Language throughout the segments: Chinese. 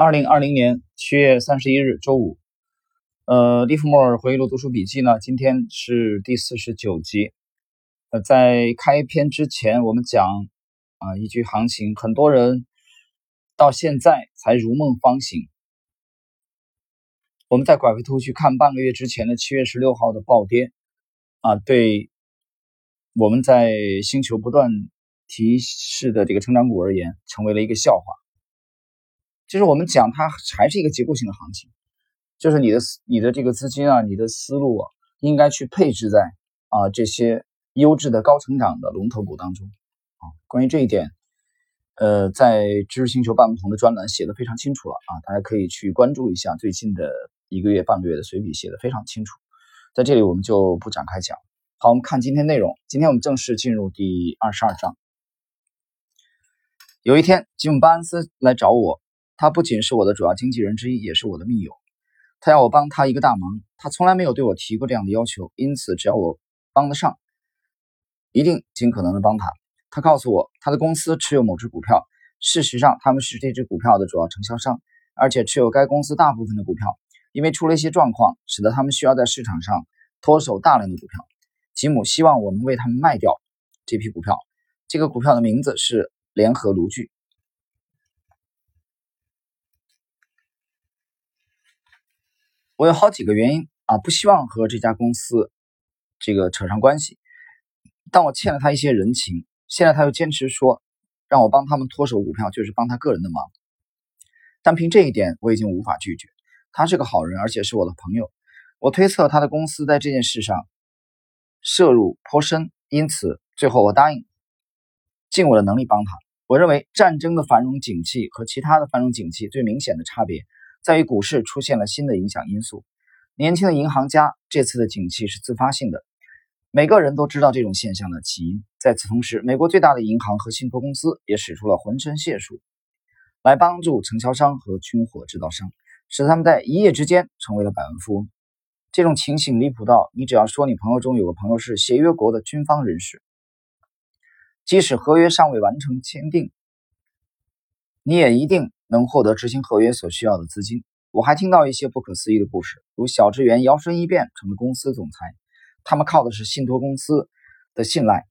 二零二零年七月三十一日周五，呃，利弗莫尔回忆录读书笔记呢，今天是第四十九集。呃，在开篇之前，我们讲啊，一句行情，很多人到现在才如梦方醒。我们在拐回头去看半个月之前的七月十六号的暴跌啊，对我们在星球不断提示的这个成长股而言，成为了一个笑话。就是我们讲它还是一个结构性的行情，就是你的你的这个资金啊，你的思路啊，应该去配置在啊这些优质的高成长的龙头股当中啊。关于这一点，呃，在知识星球半不同的专栏写的非常清楚了啊，大家可以去关注一下最近的一个月半个月的随笔写的非常清楚，在这里我们就不展开讲。好，我们看今天内容，今天我们正式进入第二十二章。有一天，吉姆巴恩斯来找我。他不仅是我的主要经纪人之一，也是我的密友。他要我帮他一个大忙，他从来没有对我提过这样的要求，因此只要我帮得上，一定尽可能的帮他。他告诉我，他的公司持有某只股票，事实上他们是这只股票的主要承销商，而且持有该公司大部分的股票。因为出了一些状况，使得他们需要在市场上脱手大量的股票。吉姆希望我们为他们卖掉这批股票。这个股票的名字是联合炉具。我有好几个原因啊，不希望和这家公司这个扯上关系，但我欠了他一些人情。现在他又坚持说让我帮他们脱手股票，就是帮他个人的忙。但凭这一点，我已经无法拒绝。他是个好人，而且是我的朋友。我推测他的公司在这件事上涉入颇深，因此最后我答应尽我的能力帮他。我认为战争的繁荣景气和其他的繁荣景气最明显的差别。在于股市出现了新的影响因素。年轻的银行家这次的景气是自发性的，每个人都知道这种现象的起因。在此同时，美国最大的银行和信托公司也使出了浑身解数，来帮助承销商和军火制造商，使他们在一夜之间成为了百万富翁。这种情形离谱到，你只要说你朋友中有个朋友是协约国的军方人士，即使合约尚未完成签订，你也一定。能获得执行合约所需要的资金。我还听到一些不可思议的故事，如小职员摇身一变成了公司总裁，他们靠的是信托公司的信赖，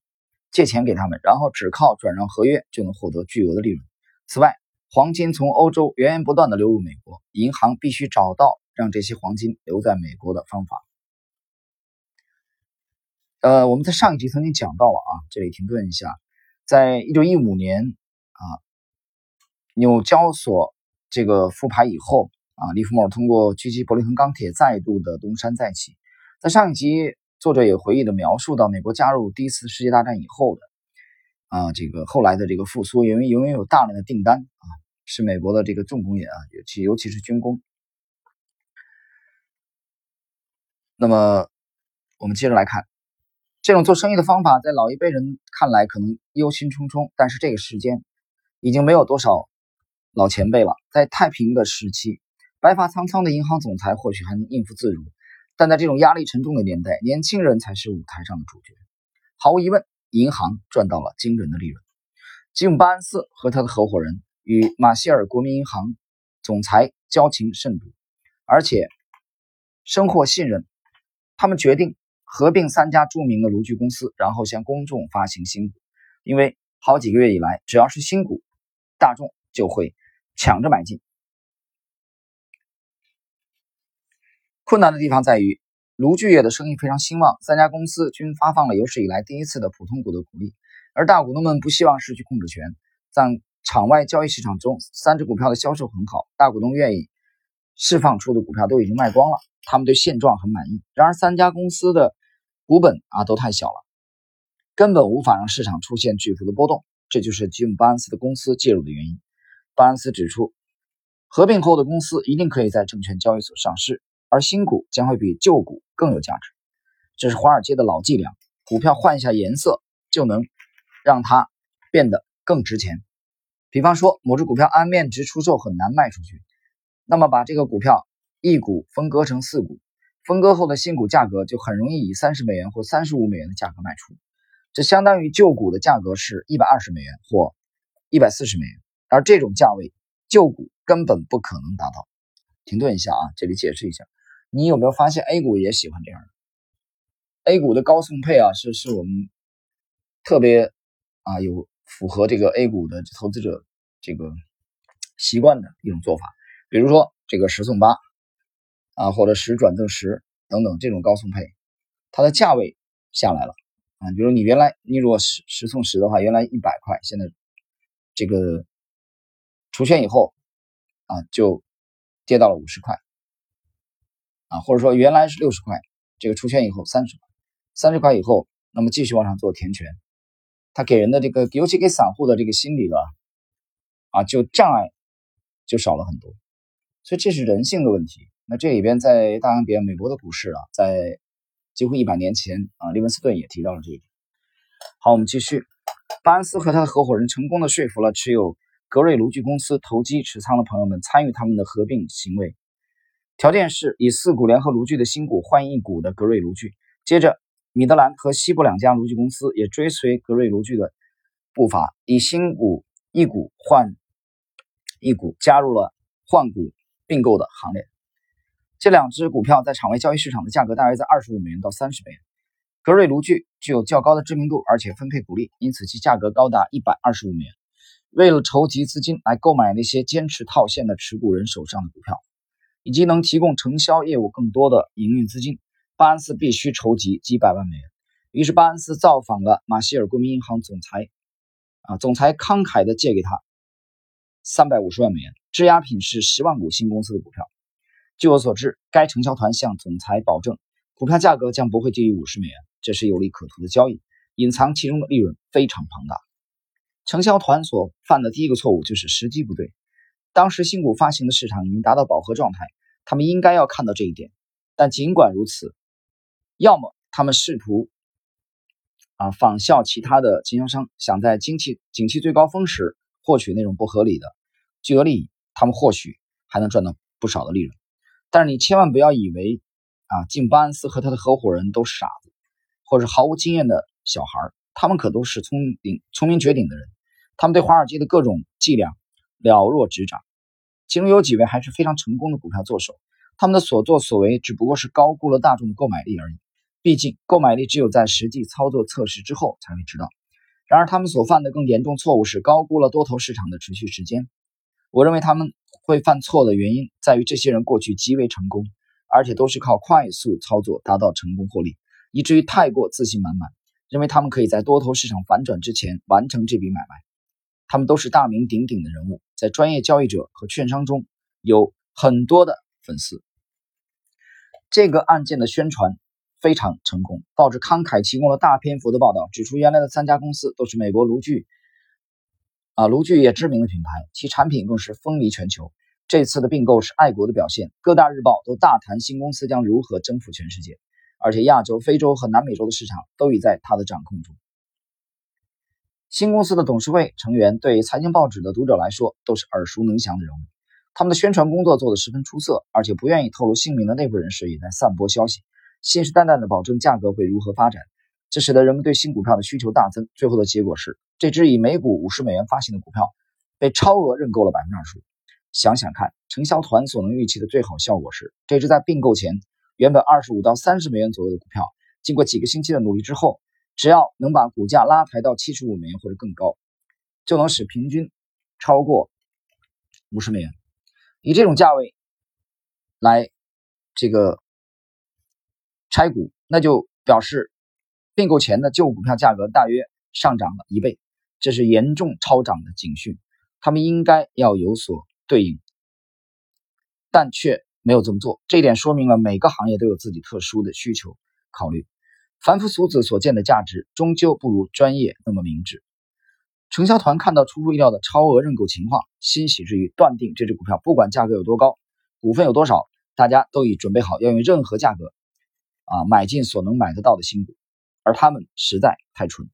借钱给他们，然后只靠转让合约就能获得巨额的利润。此外，黄金从欧洲源源不断的流入美国，银行必须找到让这些黄金留在美国的方法。呃，我们在上一集曾经讲到了啊，这里停顿一下，在一九一五年啊。纽交所这个复牌以后啊，利弗莫尔通过狙击柏林恒钢铁再度的东山再起。在上一集，作者也回忆的描述到，美国加入第一次世界大战以后的啊，这个后来的这个复苏，因为因为有大量的订单啊，是美国的这个重工业啊，尤其尤其是军工。那么我们接着来看，这种做生意的方法，在老一辈人看来可能忧心忡忡，但是这个时间已经没有多少。老前辈了，在太平的时期，白发苍苍的银行总裁或许还能应付自如，但在这种压力沉重的年代，年轻人才是舞台上的主角。毫无疑问，银行赚到了惊人的利润。吉姆·巴恩斯和他的合伙人与马歇尔国民银行总裁交情甚笃，而且深获信任。他们决定合并三家著名的炉具公司，然后向公众发行新股。因为好几个月以来，只要是新股，大众就会。抢着买进，困难的地方在于炉具业的生意非常兴旺，三家公司均发放了有史以来第一次的普通股的股利，而大股东们不希望失去控制权。在场外交易市场中，三只股票的销售很好，大股东愿意释放出的股票都已经卖光了，他们对现状很满意。然而，三家公司的股本啊都太小了，根本无法让市场出现巨幅的波动，这就是吉姆·巴恩斯的公司介入的原因。巴恩斯指出，合并后的公司一定可以在证券交易所上市，而新股将会比旧股更有价值。这是华尔街的老伎俩，股票换一下颜色就能让它变得更值钱。比方说，某只股票按面值出售很难卖出去，那么把这个股票一股分割成四股，分割后的新股价格就很容易以三十美元或三十五美元的价格卖出，这相当于旧股的价格是一百二十美元或一百四十美元。而这种价位旧股根本不可能达到。停顿一下啊，这里解释一下，你有没有发现 A 股也喜欢这样的？A 股的高送配啊，是是我们特别啊有符合这个 A 股的投资者这个习惯的一种做法。比如说这个十送八啊，或者十转赠十等等这种高送配，它的价位下来了啊。比如你原来你如果十十送十的话，原来一百块，现在这个除权以后啊就跌到了五十块啊，或者说原来是六十块，这个除权以后三十块，三十块以后，那么继续往上做填权，它给人的这个，尤其给散户的这个心理的啊，就障碍就少了很多。所以这是人性的问题。那这里边在大洋彼岸美国的股市啊，在几乎一百年前啊，利文斯顿也提到了这一点。好，我们继续。巴恩斯和他的合伙人成功的说服了持有格瑞炉具公司投机持仓的朋友们参与他们的合并行为，条件是以四股联合炉具的新股换一股的格瑞炉具。接着，米德兰和西部两家炉具公司也追随格瑞炉具的步伐，以新股一股换一股，加入了换股。并购的行列，这两只股票在场外交易市场的价格大约在二十五美元到三十美元。格瑞炉具具有较高的知名度，而且分配股利，因此其价格高达一百二十五美元。为了筹集资金来购买那些坚持套现的持股人手上的股票，以及能提供承销业务更多的营运资金，巴恩斯必须筹集几百万美元。于是巴恩斯造访了马歇尔国民银行总裁，啊，总裁慷慨地借给他三百五十万美元。质押品是十万股新公司的股票。据我所知，该承销团向总裁保证，股票价格将不会低于五十美元，这是有利可图的交易，隐藏其中的利润非常庞大。承销团所犯的第一个错误就是时机不对。当时新股发行的市场已经达到饱和状态，他们应该要看到这一点。但尽管如此，要么他们试图啊仿效其他的经销商，想在经济景气最高峰时获取那种不合理的巨额利益。他们或许还能赚到不少的利润，但是你千万不要以为啊，进巴恩斯和他的合伙人都是傻子，或者毫无经验的小孩他们可都是聪明聪明绝顶的人，他们对华尔街的各种伎俩了若指掌。其中有几位还是非常成功的股票作手，他们的所作所为只不过是高估了大众的购买力而已。毕竟购买力只有在实际操作测试之后才会知道。然而他们所犯的更严重错误是高估了多头市场的持续时间。我认为他们会犯错的原因在于，这些人过去极为成功，而且都是靠快速操作达到成功获利，以至于太过自信满满，认为他们可以在多头市场反转之前完成这笔买卖。他们都是大名鼎鼎的人物，在专业交易者和券商中有很多的粉丝。这个案件的宣传非常成功，报纸慷慨提供了大篇幅的报道，指出原来的三家公司都是美国炉具。啊，炉具业知名的品牌，其产品更是风靡全球。这次的并购是爱国的表现，各大日报都大谈新公司将如何征服全世界，而且亚洲、非洲和南美洲的市场都已在他的掌控中。新公司的董事会成员对财经报纸的读者来说都是耳熟能详的人物，他们的宣传工作做得十分出色，而且不愿意透露姓名的内部人士也在散播消息，信誓旦旦地保证价格会如何发展。这使得人们对新股票的需求大增，最后的结果是，这只以每股五十美元发行的股票被超额认购了百分之二十五。想想看，承销团所能预期的最好效果是，这只在并购前原本二十五到三十美元左右的股票，经过几个星期的努力之后，只要能把股价拉抬到七十五美元或者更高，就能使平均超过五十美元。以这种价位来这个拆股，那就表示。并购前的旧股票价格大约上涨了一倍，这是严重超涨的警讯。他们应该要有所对应，但却没有这么做。这一点说明了每个行业都有自己特殊的需求考虑。凡夫俗子所见的价值，终究不如专业那么明智。承销团看到出乎意料的超额认购情况，欣喜之余断定这只股票不管价格有多高，股份有多少，大家都已准备好要用任何价格啊买进所能买得到的新股。而他们实在太蠢，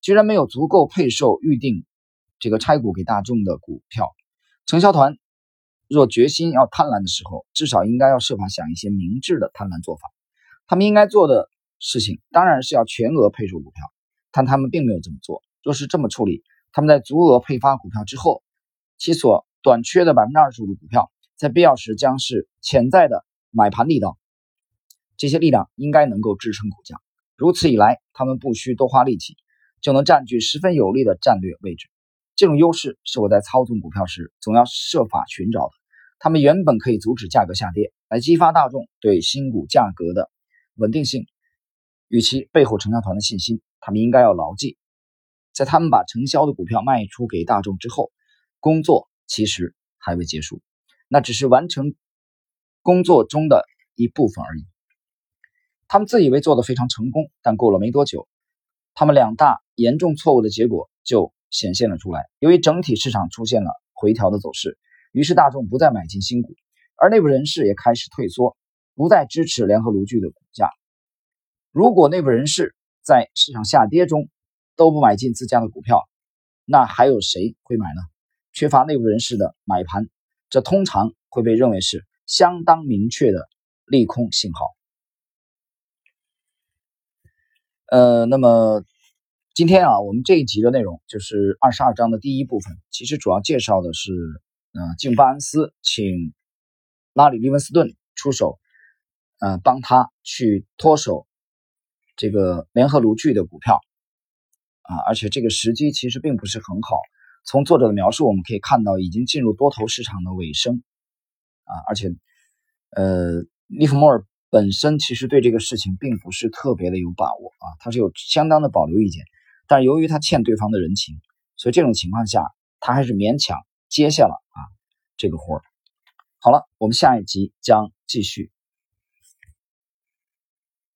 居然没有足够配售预定这个拆股给大众的股票。承销团若决心要贪婪的时候，至少应该要设法想一些明智的贪婪做法。他们应该做的事情当然是要全额配售股票，但他们并没有这么做。若是这么处理，他们在足额配发股票之后，其所短缺的百分之二十五的股票，在必要时将是潜在的买盘力道，这些力量应该能够支撑股价。如此一来，他们不需多花力气，就能占据十分有利的战略位置。这种优势是我在操纵股票时总要设法寻找的。他们原本可以阻止价格下跌，来激发大众对新股价格的稳定性与其背后承销团的信心。他们应该要牢记，在他们把承销的股票卖出给大众之后，工作其实还未结束，那只是完成工作中的一部分而已。他们自以为做得非常成功，但过了没多久，他们两大严重错误的结果就显现了出来。由于整体市场出现了回调的走势，于是大众不再买进新股，而内部人士也开始退缩，不再支持联合炉具的股价。如果内部人士在市场下跌中都不买进自家的股票，那还有谁会买呢？缺乏内部人士的买盘，这通常会被认为是相当明确的利空信号。呃，那么今天啊，我们这一集的内容就是二十二章的第一部分，其实主要介绍的是，呃，敬巴恩斯请拉里·利文斯顿出手，呃，帮他去脱手这个联合炉具的股票，啊，而且这个时机其实并不是很好。从作者的描述我们可以看到，已经进入多头市场的尾声，啊，而且，呃，利弗莫尔。本身其实对这个事情并不是特别的有把握啊，他是有相当的保留意见，但是由于他欠对方的人情，所以这种情况下他还是勉强接下了啊这个活儿。好了，我们下一集将继续。